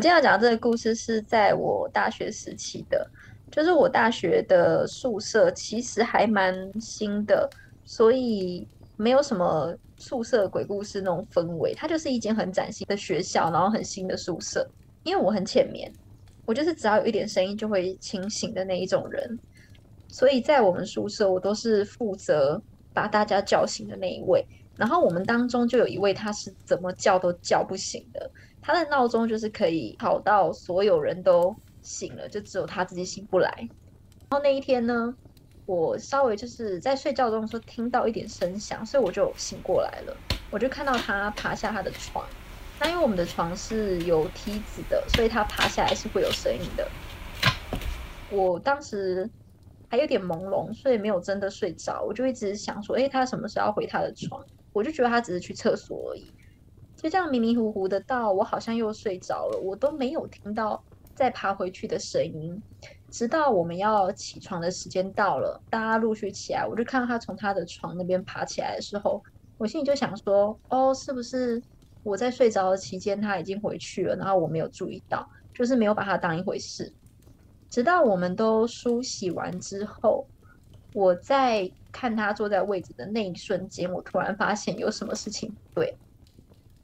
今天要讲这个故事是在我大学时期的，就是我大学的宿舍其实还蛮新的，所以没有什么宿舍鬼故事那种氛围。它就是一间很崭新的学校，然后很新的宿舍。因为我很浅眠，我就是只要有一点声音就会清醒的那一种人，所以在我们宿舍我都是负责把大家叫醒的那一位。然后我们当中就有一位，他是怎么叫都叫不醒的。他的闹钟就是可以吵到所有人都醒了，就只有他自己醒不来。然后那一天呢，我稍微就是在睡觉中说听到一点声响，所以我就醒过来了。我就看到他爬下他的床。那因为我们的床是有梯子的，所以他爬下来是会有声音的。我当时还有点朦胧，所以没有真的睡着。我就一直想说，哎，他什么时候要回他的床？我就觉得他只是去厕所而已，就这样迷迷糊糊的到我好像又睡着了，我都没有听到再爬回去的声音，直到我们要起床的时间到了，大家陆续起来，我就看到他从他的床那边爬起来的时候，我心里就想说，哦，是不是我在睡着的期间他已经回去了，然后我没有注意到，就是没有把他当一回事，直到我们都梳洗完之后。我在看他坐在位置的那一瞬间，我突然发现有什么事情不对，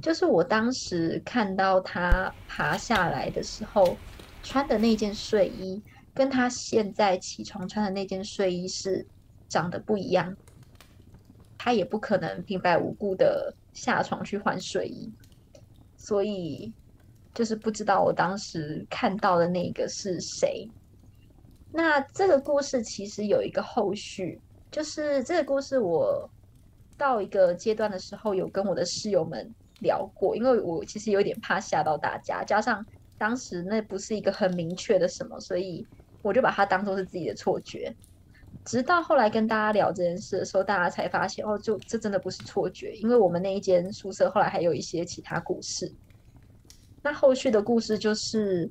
就是我当时看到他爬下来的时候穿的那件睡衣，跟他现在起床穿的那件睡衣是长得不一样。他也不可能平白无故的下床去换睡衣，所以就是不知道我当时看到的那个是谁。那这个故事其实有一个后续，就是这个故事我到一个阶段的时候，有跟我的室友们聊过，因为我其实有点怕吓到大家，加上当时那不是一个很明确的什么，所以我就把它当做是自己的错觉。直到后来跟大家聊这件事的时候，大家才发现哦，就这真的不是错觉，因为我们那一间宿舍后来还有一些其他故事。那后续的故事就是。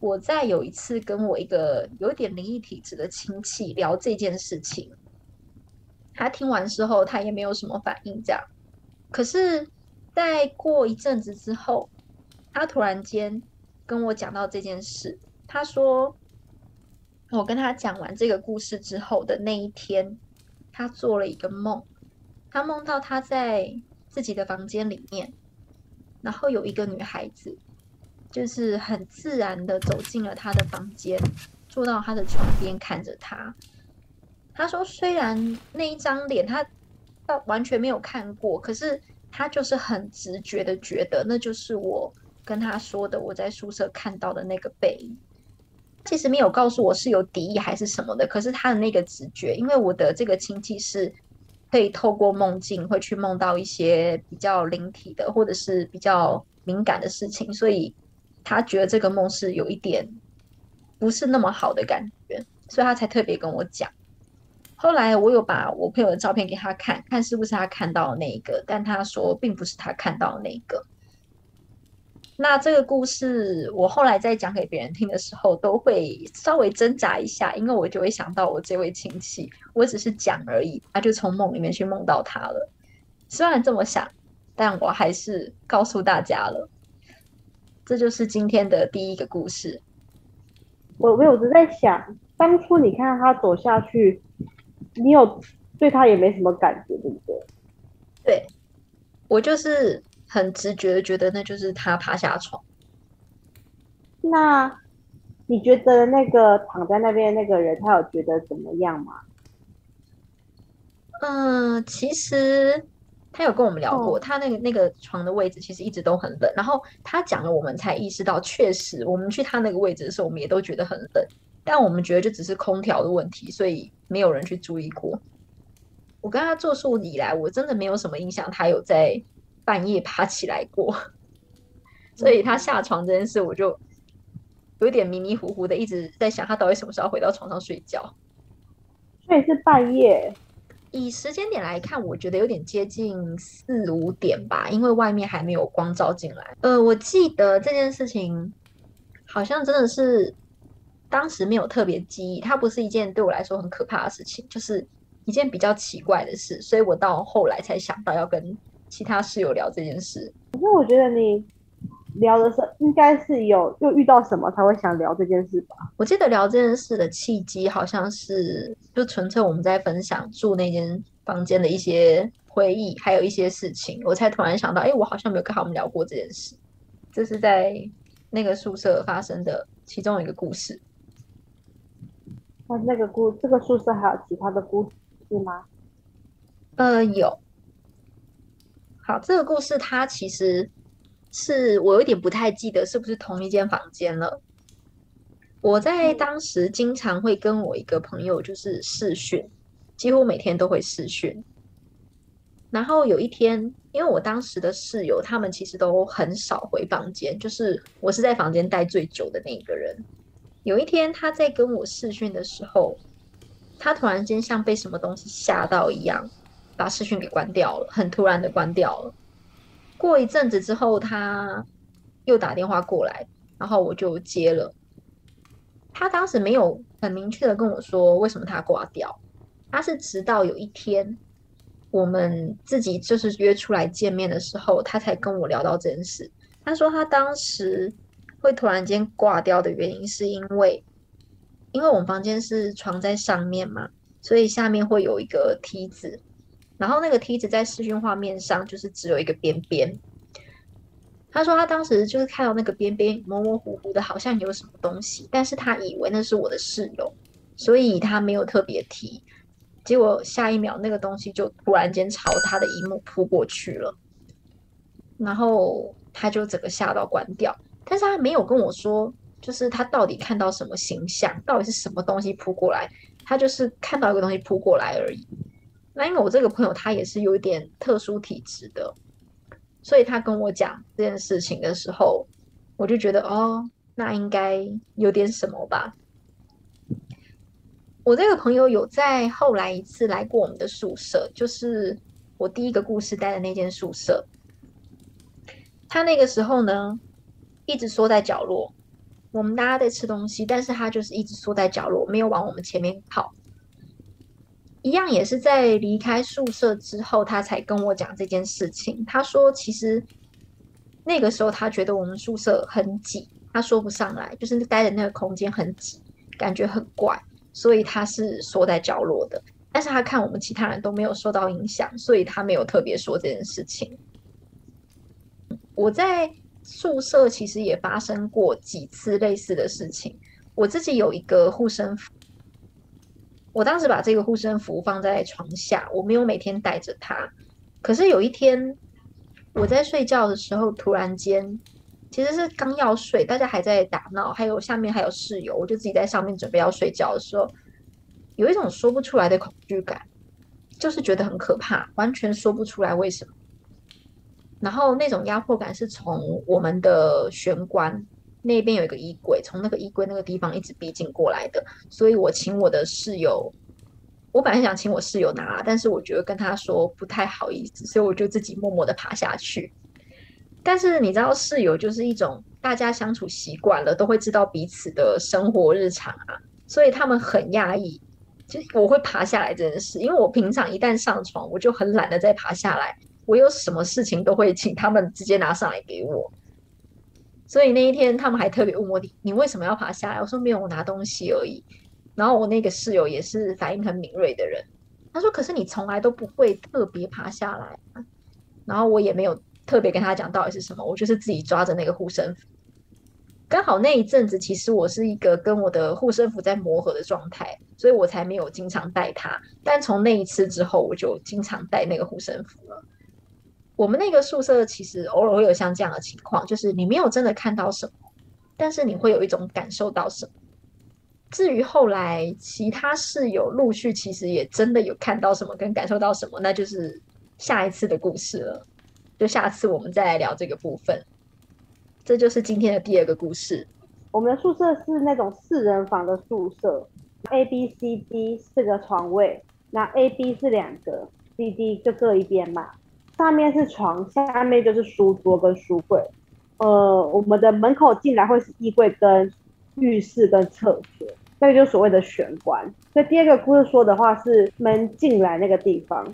我在有一次跟我一个有点灵异体质的亲戚聊这件事情，他听完之后他也没有什么反应，这样。可是，在过一阵子之后，他突然间跟我讲到这件事，他说，我跟他讲完这个故事之后的那一天，他做了一个梦，他梦到他在自己的房间里面，然后有一个女孩子。就是很自然的走进了他的房间，坐到他的床边看着他。他说：“虽然那一张脸他到完全没有看过，可是他就是很直觉的觉得那就是我跟他说的我在宿舍看到的那个背影。其实没有告诉我是有敌意还是什么的，可是他的那个直觉，因为我的这个亲戚是可以透过梦境会去梦到一些比较灵体的或者是比较敏感的事情，所以。”他觉得这个梦是有一点不是那么好的感觉，所以他才特别跟我讲。后来我有把我朋友的照片给他看，看是不是他看到的那一个，但他说并不是他看到的那个。那这个故事我后来在讲给别人听的时候，都会稍微挣扎一下，因为我就会想到我这位亲戚，我只是讲而已，他就从梦里面去梦到他了。虽然这么想，但我还是告诉大家了。这就是今天的第一个故事。我我有在想，当初你看到他走下去，你有对他也没什么感觉，对不对？对，我就是很直觉的觉得那就是他爬下床。那你觉得那个躺在那边那个人，他有觉得怎么样吗？嗯，其实。他有跟我们聊过，他那个那个床的位置其实一直都很冷。然后他讲了，我们才意识到，确实我们去他那个位置的时候，我们也都觉得很冷。但我们觉得就只是空调的问题，所以没有人去注意过。我跟他做宿以来，我真的没有什么印象，他有在半夜爬起来过。所以他下床这件事，我就有点迷迷糊糊的，一直在想他到底什么时候回到床上睡觉。所以是半夜。以时间点来看，我觉得有点接近四五点吧，因为外面还没有光照进来。呃，我记得这件事情好像真的是当时没有特别记忆，它不是一件对我来说很可怕的事情，就是一件比较奇怪的事，所以我到后来才想到要跟其他室友聊这件事。可是我觉得你聊的时候应该是有又遇到什么才会想聊这件事吧？我记得聊这件事的契机好像是就纯粹我们在分享住那间房间的一些回忆，还有一些事情，我才突然想到，哎，我好像没有跟他们聊过这件事。这是在那个宿舍发生的其中一个故事。那那个故这个宿舍还有其他的故事吗？呃，有。好，这个故事它其实是我有点不太记得是不是同一间房间了。我在当时经常会跟我一个朋友就是视讯，几乎每天都会视讯。然后有一天，因为我当时的室友他们其实都很少回房间，就是我是在房间待最久的那一个人。有一天他在跟我视讯的时候，他突然间像被什么东西吓到一样。把视讯给关掉了，很突然的关掉了。过一阵子之后，他又打电话过来，然后我就接了。他当时没有很明确的跟我说为什么他挂掉，他是直到有一天我们自己就是约出来见面的时候，他才跟我聊到这件事。他说他当时会突然间挂掉的原因，是因为因为我们房间是床在上面嘛，所以下面会有一个梯子。然后那个梯子在视讯画面上就是只有一个边边。他说他当时就是看到那个边边模模糊糊的，好像有什么东西，但是他以为那是我的室友，所以他没有特别提。结果下一秒那个东西就突然间朝他的荧幕扑过去了，然后他就整个吓到关掉。但是他没有跟我说，就是他到底看到什么形象，到底是什么东西扑过来，他就是看到一个东西扑过来而已。那因为我这个朋友他也是有一点特殊体质的，所以他跟我讲这件事情的时候，我就觉得哦，那应该有点什么吧。我这个朋友有在后来一次来过我们的宿舍，就是我第一个故事待的那间宿舍。他那个时候呢，一直缩在角落，我们大家在吃东西，但是他就是一直缩在角落，没有往我们前面跑。一样也是在离开宿舍之后，他才跟我讲这件事情。他说，其实那个时候他觉得我们宿舍很挤，他说不上来，就是待的那个空间很挤，感觉很怪，所以他是缩在角落的。但是他看我们其他人都没有受到影响，所以他没有特别说这件事情。我在宿舍其实也发生过几次类似的事情，我自己有一个护身符。我当时把这个护身符放在床下，我没有每天带着它。可是有一天，我在睡觉的时候，突然间，其实是刚要睡，大家还在打闹，还有下面还有室友，我就自己在上面准备要睡觉的时候，有一种说不出来的恐惧感，就是觉得很可怕，完全说不出来为什么。然后那种压迫感是从我们的玄关。那边有一个衣柜，从那个衣柜那个地方一直逼近过来的，所以我请我的室友，我本来想请我室友拿，但是我觉得跟他说不太好意思，所以我就自己默默的爬下去。但是你知道，室友就是一种大家相处习惯了，都会知道彼此的生活日常啊，所以他们很压抑，就我会爬下来这件事，因为我平常一旦上床，我就很懒得再爬下来，我有什么事情都会请他们直接拿上来给我。所以那一天，他们还特别问我：“你你为什么要爬下来？”我说：“没有，我拿东西而已。”然后我那个室友也是反应很敏锐的人，他说：“可是你从来都不会特别爬下来。”然后我也没有特别跟他讲到底是什么，我就是自己抓着那个护身符。刚好那一阵子，其实我是一个跟我的护身符在磨合的状态，所以我才没有经常带它。但从那一次之后，我就经常带那个护身符了。我们那个宿舍其实偶尔会有像这样的情况，就是你没有真的看到什么，但是你会有一种感受到什么。至于后来其他室友陆续其实也真的有看到什么跟感受到什么，那就是下一次的故事了。就下次我们再来聊这个部分。这就是今天的第二个故事。我们的宿舍是那种四人房的宿舍，A、B、C、D 四个床位，那 A、B 是两个，C、D 就各一边嘛。上面是床，下面就是书桌跟书柜。呃，我们的门口进来会是衣柜跟浴室跟厕所，那个就是所谓的玄关。所以第二个故事说的话是门进来那个地方，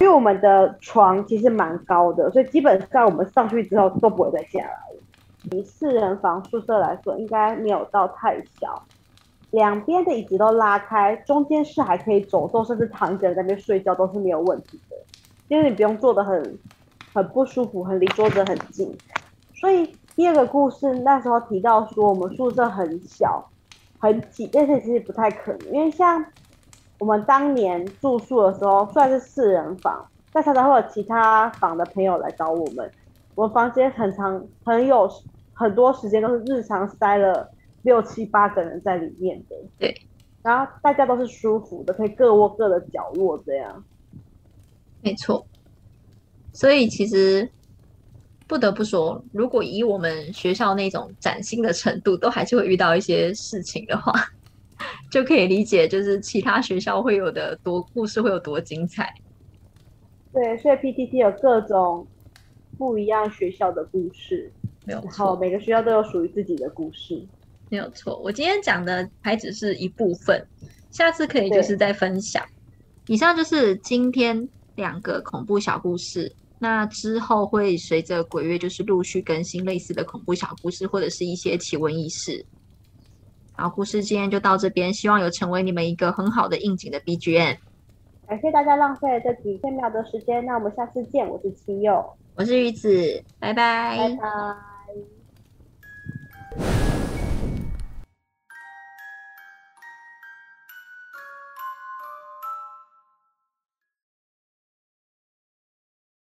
因为我们的床其实蛮高的，所以基本上我们上去之后都不会再下来了。以四人房宿舍来说，应该没有到太小。两边的椅子都拉开，中间是还可以走动，甚至躺着在那边睡觉都是没有问题，因为你不用坐的很很不舒服，很离桌子很近。所以第二个故事那时候提到说，我们宿舍很小很挤，但是其实不太可能，因为像我们当年住宿的时候，虽然是四人房，但常常会有其他房的朋友来找我们，我们房间很长，很有很多时间都是日常塞了。六七八个人在里面的，对，然后大家都是舒服的，可以各窝各的角落这样。没错，所以其实不得不说，如果以我们学校那种崭新的程度，都还是会遇到一些事情的话，就可以理解，就是其他学校会有的多故事会有多精彩。对，所以 PTT 有各种不一样学校的故事，没有然后每个学校都有属于自己的故事。没有错，我今天讲的还只是一部分，下次可以就是再分享。以上就是今天两个恐怖小故事，那之后会随着鬼月就是陆续更新类似的恐怖小故事，或者是一些奇闻异事。好，故事今天就到这边，希望有成为你们一个很好的应景的 BGM。感谢大家浪费了这几千秒的时间，那我们下次见。我是七佑，我是鱼子，拜拜，拜拜。